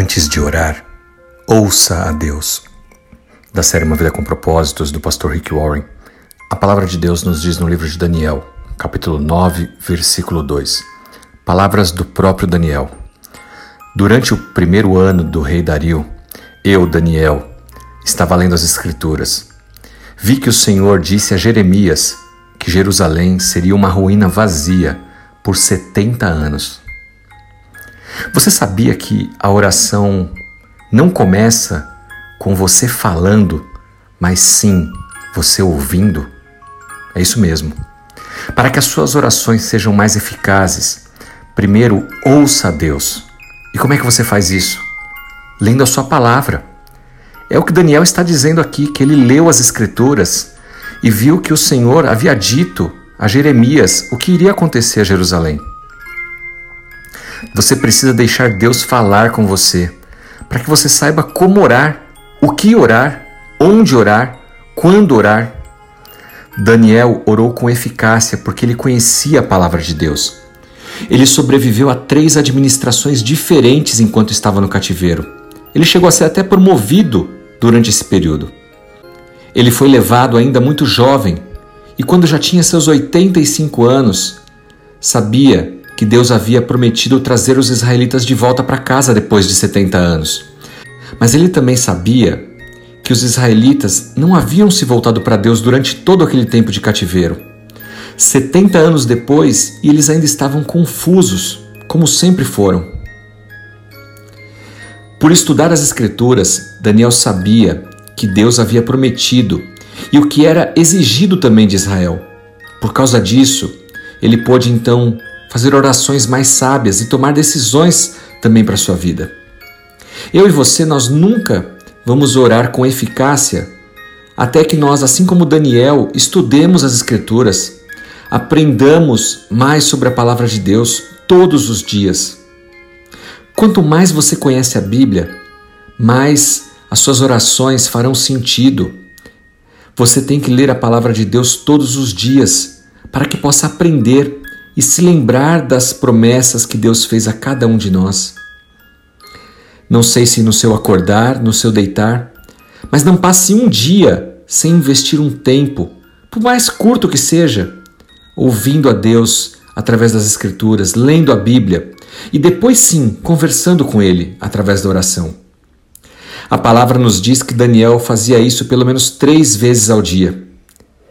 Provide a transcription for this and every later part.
Antes de orar, ouça a Deus. Da série Uma Vida com Propósitos, do pastor Rick Warren, a palavra de Deus nos diz no livro de Daniel, capítulo 9, versículo 2. Palavras do próprio Daniel. Durante o primeiro ano do rei Dario, eu, Daniel, estava lendo as Escrituras. Vi que o Senhor disse a Jeremias que Jerusalém seria uma ruína vazia por 70 anos. Você sabia que a oração não começa com você falando, mas sim você ouvindo? É isso mesmo. Para que as suas orações sejam mais eficazes, primeiro ouça a Deus. E como é que você faz isso? Lendo a sua palavra. É o que Daniel está dizendo aqui, que ele leu as Escrituras e viu que o Senhor havia dito a Jeremias o que iria acontecer a Jerusalém. Você precisa deixar Deus falar com você, para que você saiba como orar, o que orar, onde orar, quando orar. Daniel orou com eficácia porque ele conhecia a palavra de Deus. Ele sobreviveu a três administrações diferentes enquanto estava no cativeiro. Ele chegou a ser até promovido durante esse período. Ele foi levado ainda muito jovem e, quando já tinha seus 85 anos, sabia que Deus havia prometido trazer os israelitas de volta para casa depois de 70 anos. Mas ele também sabia que os israelitas não haviam se voltado para Deus durante todo aquele tempo de cativeiro. 70 anos depois, e eles ainda estavam confusos, como sempre foram. Por estudar as Escrituras, Daniel sabia que Deus havia prometido e o que era exigido também de Israel. Por causa disso, ele pôde então fazer orações mais sábias e tomar decisões também para a sua vida. Eu e você, nós nunca vamos orar com eficácia até que nós, assim como Daniel, estudemos as Escrituras, aprendamos mais sobre a palavra de Deus todos os dias. Quanto mais você conhece a Bíblia, mais as suas orações farão sentido. Você tem que ler a palavra de Deus todos os dias para que possa aprender e se lembrar das promessas que Deus fez a cada um de nós. Não sei se no seu acordar, no seu deitar, mas não passe um dia sem investir um tempo, por mais curto que seja, ouvindo a Deus através das Escrituras, lendo a Bíblia e depois sim conversando com Ele através da oração. A palavra nos diz que Daniel fazia isso pelo menos três vezes ao dia.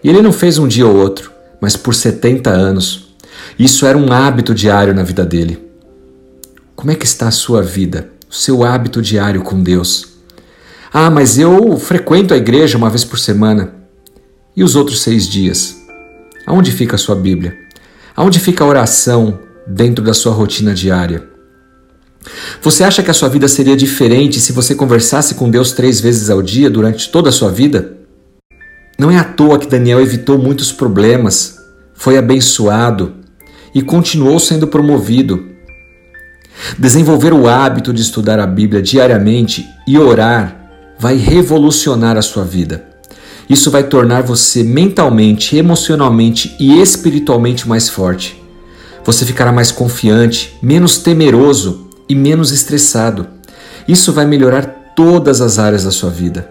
E ele não fez um dia ou outro, mas por 70 anos. Isso era um hábito diário na vida dele. Como é que está a sua vida, o seu hábito diário com Deus? Ah, mas eu frequento a igreja uma vez por semana. E os outros seis dias? Aonde fica a sua Bíblia? Aonde fica a oração dentro da sua rotina diária? Você acha que a sua vida seria diferente se você conversasse com Deus três vezes ao dia durante toda a sua vida? Não é à toa que Daniel evitou muitos problemas, foi abençoado, e continuou sendo promovido. Desenvolver o hábito de estudar a Bíblia diariamente e orar vai revolucionar a sua vida. Isso vai tornar você mentalmente, emocionalmente e espiritualmente mais forte. Você ficará mais confiante, menos temeroso e menos estressado. Isso vai melhorar todas as áreas da sua vida.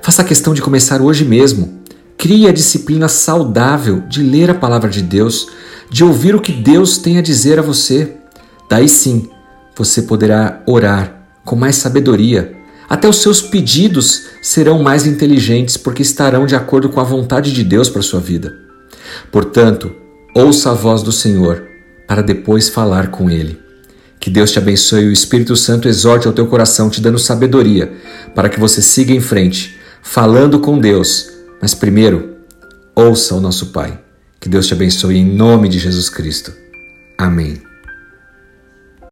Faça questão de começar hoje mesmo. Crie a disciplina saudável de ler a palavra de Deus de ouvir o que Deus tem a dizer a você. Daí sim, você poderá orar com mais sabedoria. Até os seus pedidos serão mais inteligentes porque estarão de acordo com a vontade de Deus para sua vida. Portanto, ouça a voz do Senhor para depois falar com Ele. Que Deus te abençoe e o Espírito Santo exorte ao teu coração, te dando sabedoria para que você siga em frente, falando com Deus. Mas primeiro, ouça o nosso Pai. Que Deus te abençoe em nome de Jesus Cristo. Amém.